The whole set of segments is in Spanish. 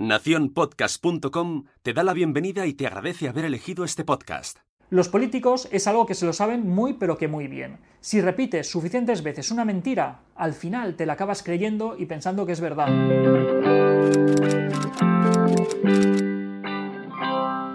Naciónpodcast.com te da la bienvenida y te agradece haber elegido este podcast. Los políticos es algo que se lo saben muy pero que muy bien. Si repites suficientes veces una mentira, al final te la acabas creyendo y pensando que es verdad.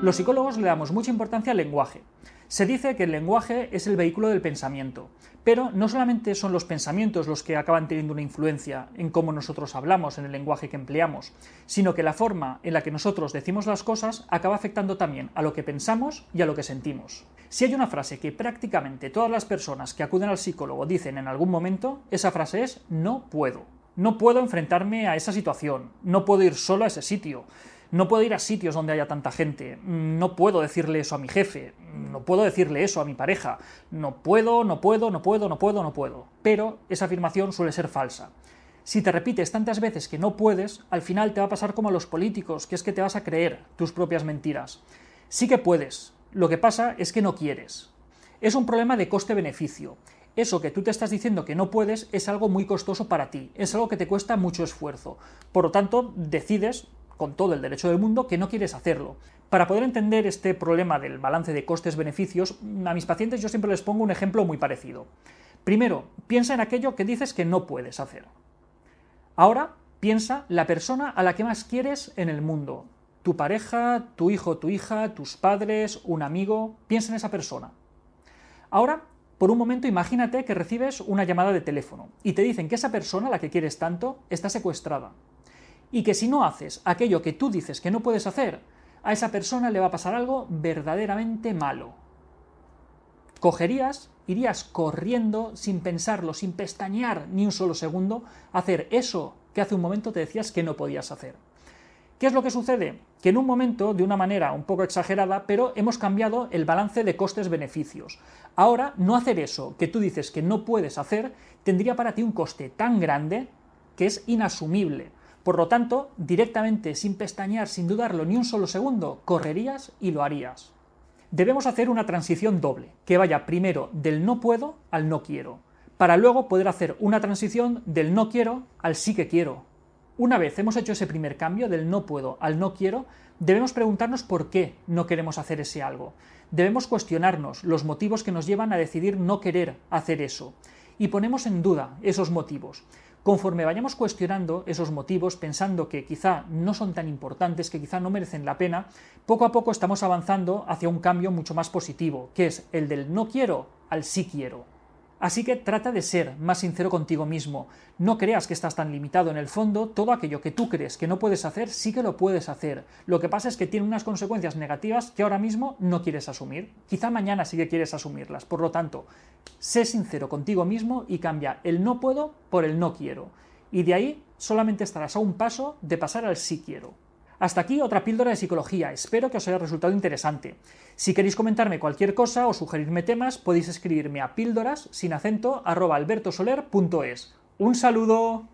Los psicólogos le damos mucha importancia al lenguaje. Se dice que el lenguaje es el vehículo del pensamiento, pero no solamente son los pensamientos los que acaban teniendo una influencia en cómo nosotros hablamos, en el lenguaje que empleamos, sino que la forma en la que nosotros decimos las cosas acaba afectando también a lo que pensamos y a lo que sentimos. Si hay una frase que prácticamente todas las personas que acuden al psicólogo dicen en algún momento, esa frase es no puedo. No puedo enfrentarme a esa situación, no puedo ir solo a ese sitio, no puedo ir a sitios donde haya tanta gente, no puedo decirle eso a mi jefe, no puedo decirle eso a mi pareja, no puedo, no puedo, no puedo, no puedo, no puedo. Pero esa afirmación suele ser falsa. Si te repites tantas veces que no puedes, al final te va a pasar como a los políticos, que es que te vas a creer tus propias mentiras. Sí que puedes, lo que pasa es que no quieres. Es un problema de coste-beneficio. Eso que tú te estás diciendo que no puedes es algo muy costoso para ti, es algo que te cuesta mucho esfuerzo. Por lo tanto, decides con todo el derecho del mundo, que no quieres hacerlo. Para poder entender este problema del balance de costes-beneficios, a mis pacientes yo siempre les pongo un ejemplo muy parecido. Primero, piensa en aquello que dices que no puedes hacer. Ahora, piensa la persona a la que más quieres en el mundo. Tu pareja, tu hijo, tu hija, tus padres, un amigo. Piensa en esa persona. Ahora, por un momento imagínate que recibes una llamada de teléfono y te dicen que esa persona a la que quieres tanto está secuestrada y que si no haces aquello que tú dices que no puedes hacer, a esa persona le va a pasar algo verdaderamente malo. Cogerías, irías corriendo sin pensarlo, sin pestañear ni un solo segundo, a hacer eso que hace un momento te decías que no podías hacer. ¿Qué es lo que sucede? Que en un momento, de una manera un poco exagerada, pero hemos cambiado el balance de costes-beneficios. Ahora, no hacer eso que tú dices que no puedes hacer tendría para ti un coste tan grande que es inasumible. Por lo tanto, directamente, sin pestañear, sin dudarlo ni un solo segundo, correrías y lo harías. Debemos hacer una transición doble, que vaya primero del no puedo al no quiero, para luego poder hacer una transición del no quiero al sí que quiero. Una vez hemos hecho ese primer cambio del no puedo al no quiero, debemos preguntarnos por qué no queremos hacer ese algo. Debemos cuestionarnos los motivos que nos llevan a decidir no querer hacer eso. Y ponemos en duda esos motivos. Conforme vayamos cuestionando esos motivos, pensando que quizá no son tan importantes, que quizá no merecen la pena, poco a poco estamos avanzando hacia un cambio mucho más positivo, que es el del no quiero al sí quiero. Así que trata de ser más sincero contigo mismo. No creas que estás tan limitado. En el fondo, todo aquello que tú crees que no puedes hacer, sí que lo puedes hacer. Lo que pasa es que tiene unas consecuencias negativas que ahora mismo no quieres asumir. Quizá mañana sí que quieres asumirlas. Por lo tanto, sé sincero contigo mismo y cambia el no puedo por el no quiero. Y de ahí solamente estarás a un paso de pasar al sí quiero. Hasta aquí otra píldora de psicología, espero que os haya resultado interesante. Si queréis comentarme cualquier cosa o sugerirme temas, podéis escribirme a píldoras sin acento albertosoler.es. ¡Un saludo!